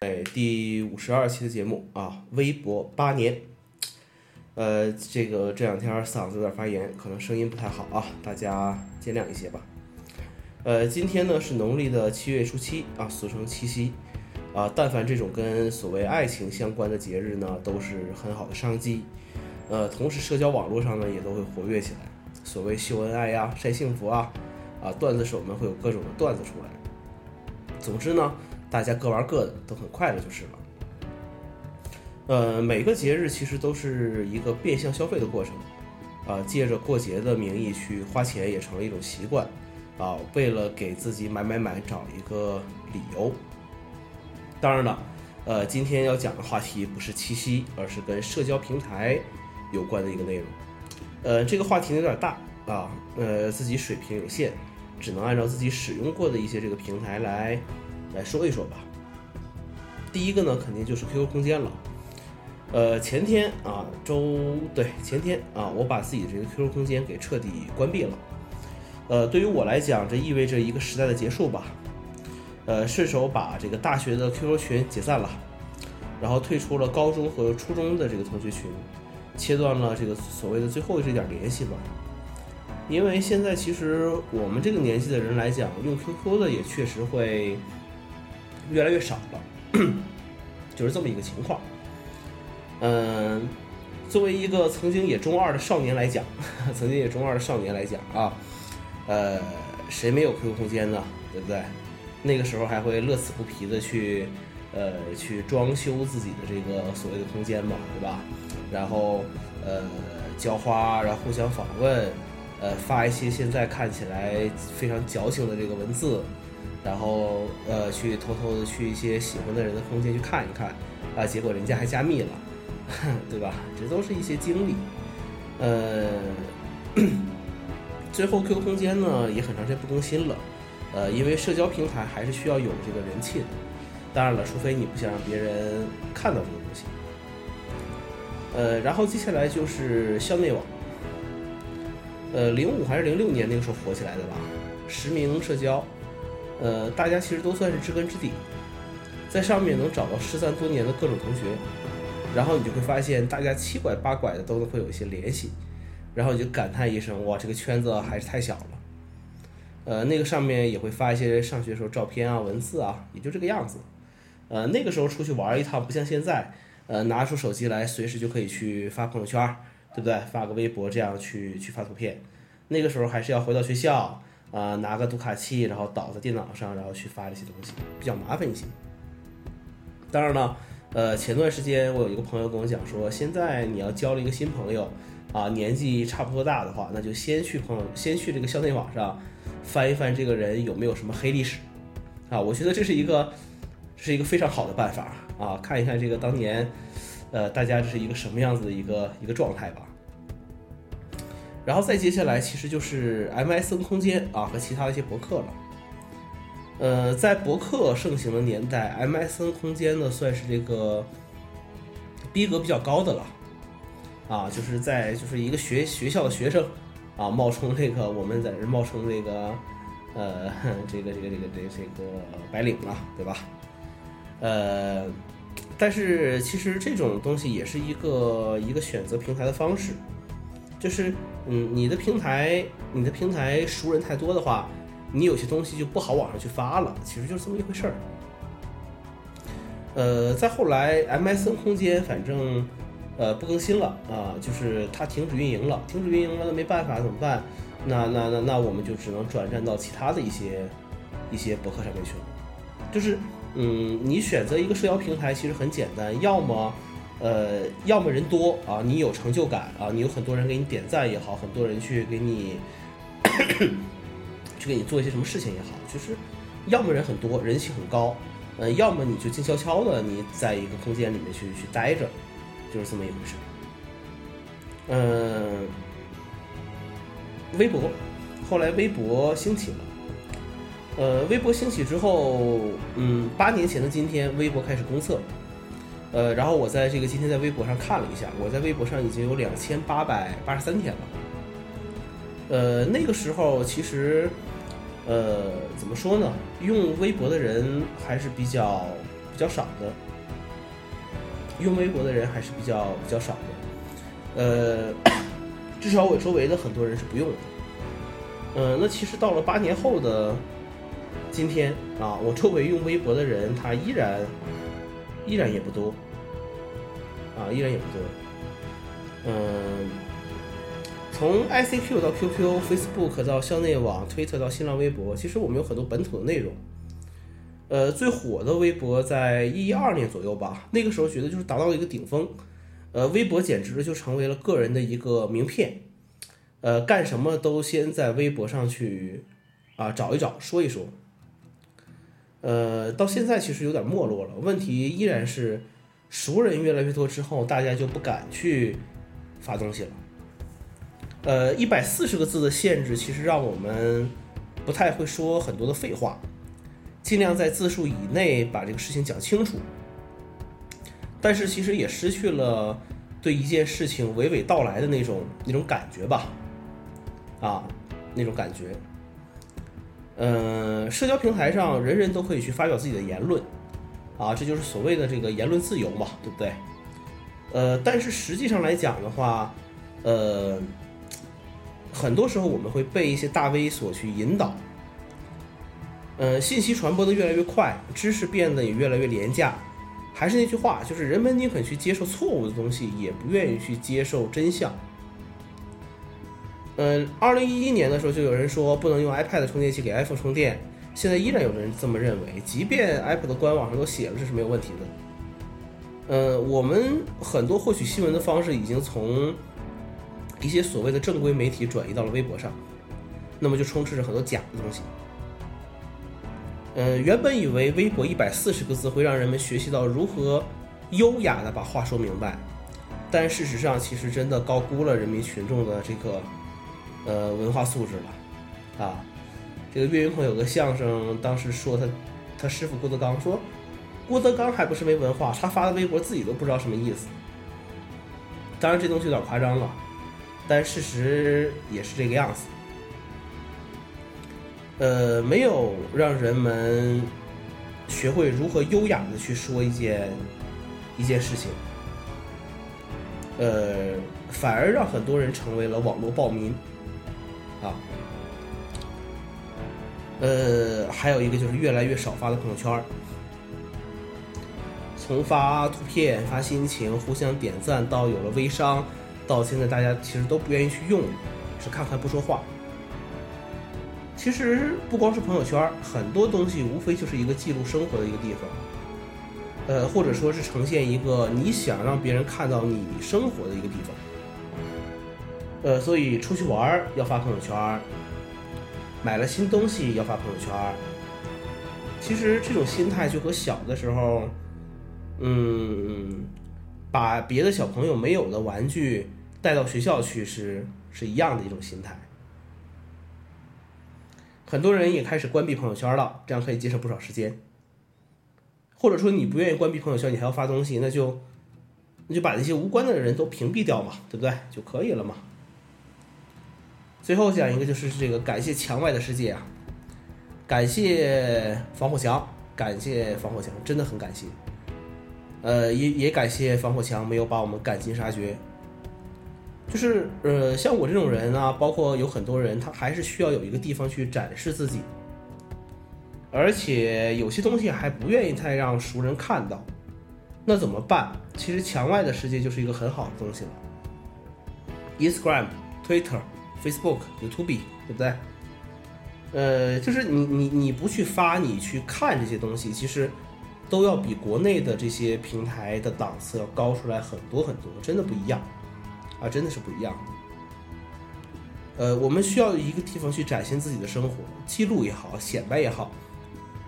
哎，第五十二期的节目啊，微博八年。呃，这个这两天嗓子有点发炎，可能声音不太好啊，大家见谅一些吧。呃，今天呢是农历的七月初七啊，俗称七夕啊。但凡这种跟所谓爱情相关的节日呢，都是很好的商机。呃，同时社交网络上呢也都会活跃起来，所谓秀恩爱呀、晒幸福啊，啊，段子手们会有各种的段子出来。总之呢。大家各玩各的，都很快乐就是了。呃，每个节日其实都是一个变相消费的过程，啊，借着过节的名义去花钱也成了一种习惯，啊，为了给自己买买买找一个理由。当然了，呃，今天要讲的话题不是七夕，而是跟社交平台有关的一个内容。呃，这个话题有点大啊，呃，自己水平有限，只能按照自己使用过的一些这个平台来。来说一说吧。第一个呢，肯定就是 QQ 空间了。呃，前天啊，周对前天啊，我把自己的这个 QQ 空间给彻底关闭了。呃，对于我来讲，这意味着一个时代的结束吧。呃，顺手把这个大学的 QQ 群解散了，然后退出了高中和初中的这个同学群，切断了这个所谓的最后这点联系吧。因为现在其实我们这个年纪的人来讲，用 QQ 的也确实会。越来越少了，就是这么一个情况。嗯，作为一个曾经也中二的少年来讲，曾经也中二的少年来讲啊，呃，谁没有 QQ 空间呢？对不对？那个时候还会乐此不疲的去，呃，去装修自己的这个所谓的空间嘛，对吧？然后，呃，浇花，然后互相访问，呃，发一些现在看起来非常矫情的这个文字。然后，呃，去偷偷的去一些喜欢的人的空间去看一看，啊，结果人家还加密了，对吧？这都是一些经历。呃，最后 QQ 空间呢也很长时间不更新了，呃，因为社交平台还是需要有这个人气的。当然了，除非你不想让别人看到这个东西。呃，然后接下来就是校内网，呃，零五还是零六年那个时候火起来的吧？实名社交。呃，大家其实都算是知根知底，在上面能找到失散多年的各种同学，然后你就会发现大家七拐八拐的都会有一些联系，然后你就感叹一声：哇，这个圈子还是太小了。呃，那个上面也会发一些上学时候照片啊、文字啊，也就这个样子。呃，那个时候出去玩一趟不像现在，呃，拿出手机来随时就可以去发朋友圈，对不对？发个微博这样去去发图片。那个时候还是要回到学校。啊，拿个读卡器，然后导在电脑上，然后去发这些东西，比较麻烦一些。当然了，呃，前段时间我有一个朋友跟我讲说，现在你要交了一个新朋友，啊，年纪差不多大的话，那就先去朋友，先去这个校内网上翻一翻这个人有没有什么黑历史，啊，我觉得这是一个，是一个非常好的办法啊，看一看这个当年，呃，大家这是一个什么样子的一个一个状态吧。然后再接下来，其实就是 MSN 空间啊和其他的一些博客了。呃，在博客盛行的年代，MSN 空间呢算是这个逼格比较高的了。啊，就是在就是一个学学校的学生啊，冒充这个我们在这冒充这个呃这个这个这个这个这个白领了，对吧？呃，但是其实这种东西也是一个一个选择平台的方式。就是，嗯，你的平台，你的平台熟人太多的话，你有些东西就不好往上去发了。其实就是这么一回事儿。呃，再后来，MSN 空间反正，呃，不更新了啊，就是它停止运营了。停止运营了，那没办法，怎么办？那那那那我们就只能转战到其他的一些一些博客上面去了。就是，嗯，你选择一个社交平台其实很简单，要么。呃，要么人多啊，你有成就感啊，你有很多人给你点赞也好，很多人去给你 去给你做一些什么事情也好，就是要么人很多，人气很高，呃，要么你就静悄悄的你在一个空间里面去去待着，就是这么一回事。嗯，微博，后来微博兴起了，呃，微博兴起之后，嗯，八年前的今天，微博开始公测。呃，然后我在这个今天在微博上看了一下，我在微博上已经有两千八百八十三天了。呃，那个时候其实，呃，怎么说呢？用微博的人还是比较比较少的，用微博的人还是比较比较少的。呃，至少我周围的很多人是不用的。呃，那其实到了八年后的今天啊，我周围用微博的人他依然依然也不多啊，依然也不多。嗯，从 ICQ 到 QQ、Facebook 到校内网、Twitter 到新浪微博，其实我们有很多本土的内容。呃，最火的微博在一二年左右吧，那个时候觉得就是达到了一个顶峰，呃，微博简直就成为了个人的一个名片，呃，干什么都先在微博上去啊找一找，说一说。呃，到现在其实有点没落了，问题依然是熟人越来越多之后，大家就不敢去发东西了。呃，一百四十个字的限制其实让我们不太会说很多的废话。尽量在字数以内把这个事情讲清楚，但是其实也失去了对一件事情娓娓道来的那种那种感觉吧，啊，那种感觉。嗯，社交平台上人人都可以去发表自己的言论，啊，这就是所谓的这个言论自由嘛，对不对？呃，但是实际上来讲的话，呃，很多时候我们会被一些大 V 所去引导。呃，信息传播的越来越快，知识变得也越来越廉价。还是那句话，就是人们宁肯去接受错误的东西，也不愿意去接受真相。嗯，二零一一年的时候就有人说不能用 iPad 充电器给 iPhone 充电，现在依然有人这么认为，即便 Apple 的官网上都写了这是没有问题的。呃，我们很多获取新闻的方式已经从一些所谓的正规媒体转移到了微博上，那么就充斥着很多假的东西。呃，原本以为微博一百四十个字会让人们学习到如何优雅的把话说明白，但事实上其实真的高估了人民群众的这个呃文化素质了啊！这个岳云鹏有个相声，当时说他他师傅郭德纲说，郭德纲还不是没文化，他发的微博自己都不知道什么意思。当然这东西有点夸张了，但事实也是这个样子。呃，没有让人们学会如何优雅的去说一件一件事情，呃，反而让很多人成为了网络暴民啊。呃，还有一个就是越来越少发的朋友圈从发图片、发心情、互相点赞，到有了微商，到现在大家其实都不愿意去用，只看看不说话。其实不光是朋友圈，很多东西无非就是一个记录生活的一个地方，呃，或者说是呈现一个你想让别人看到你生活的一个地方。呃，所以出去玩要发朋友圈，买了新东西要发朋友圈。其实这种心态就和小的时候，嗯，把别的小朋友没有的玩具带到学校去是是一样的一种心态。很多人也开始关闭朋友圈了，这样可以节省不少时间。或者说你不愿意关闭朋友圈，你还要发东西，那就那就把那些无关的人都屏蔽掉嘛，对不对？就可以了嘛。最后讲一个，就是这个感谢墙外的世界啊，感谢防火墙，感谢防火墙，真的很感谢。呃，也也感谢防火墙没有把我们赶尽杀绝。就是呃，像我这种人啊，包括有很多人，他还是需要有一个地方去展示自己，而且有些东西还不愿意太让熟人看到，那怎么办？其实墙外的世界就是一个很好的东西了。Instagram、Twitter、Facebook、YouTube，对不对？呃，就是你你你不去发，你去看这些东西，其实都要比国内的这些平台的档次要高出来很多很多，真的不一样。啊，真的是不一样。呃，我们需要一个地方去展现自己的生活，记录也好，显摆也好，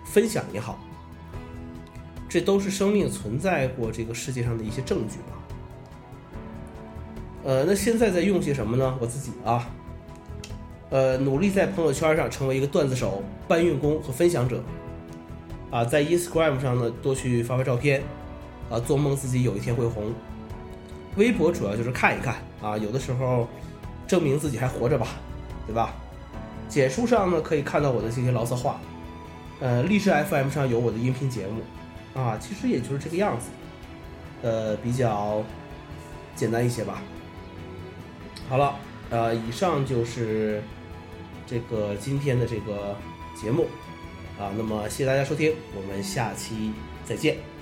分享也好，这都是生命存在过这个世界上的一些证据吧。呃，那现在在用些什么呢？我自己啊，呃，努力在朋友圈上成为一个段子手、搬运工和分享者。啊，在 Instagram 上呢，多去发发照片，啊，做梦自己有一天会红。微博主要就是看一看啊，有的时候证明自己还活着吧，对吧？简书上呢可以看到我的这些牢骚话，呃，励志 FM 上有我的音频节目，啊，其实也就是这个样子，呃，比较简单一些吧。好了，呃，以上就是这个今天的这个节目啊，那么谢谢大家收听，我们下期再见。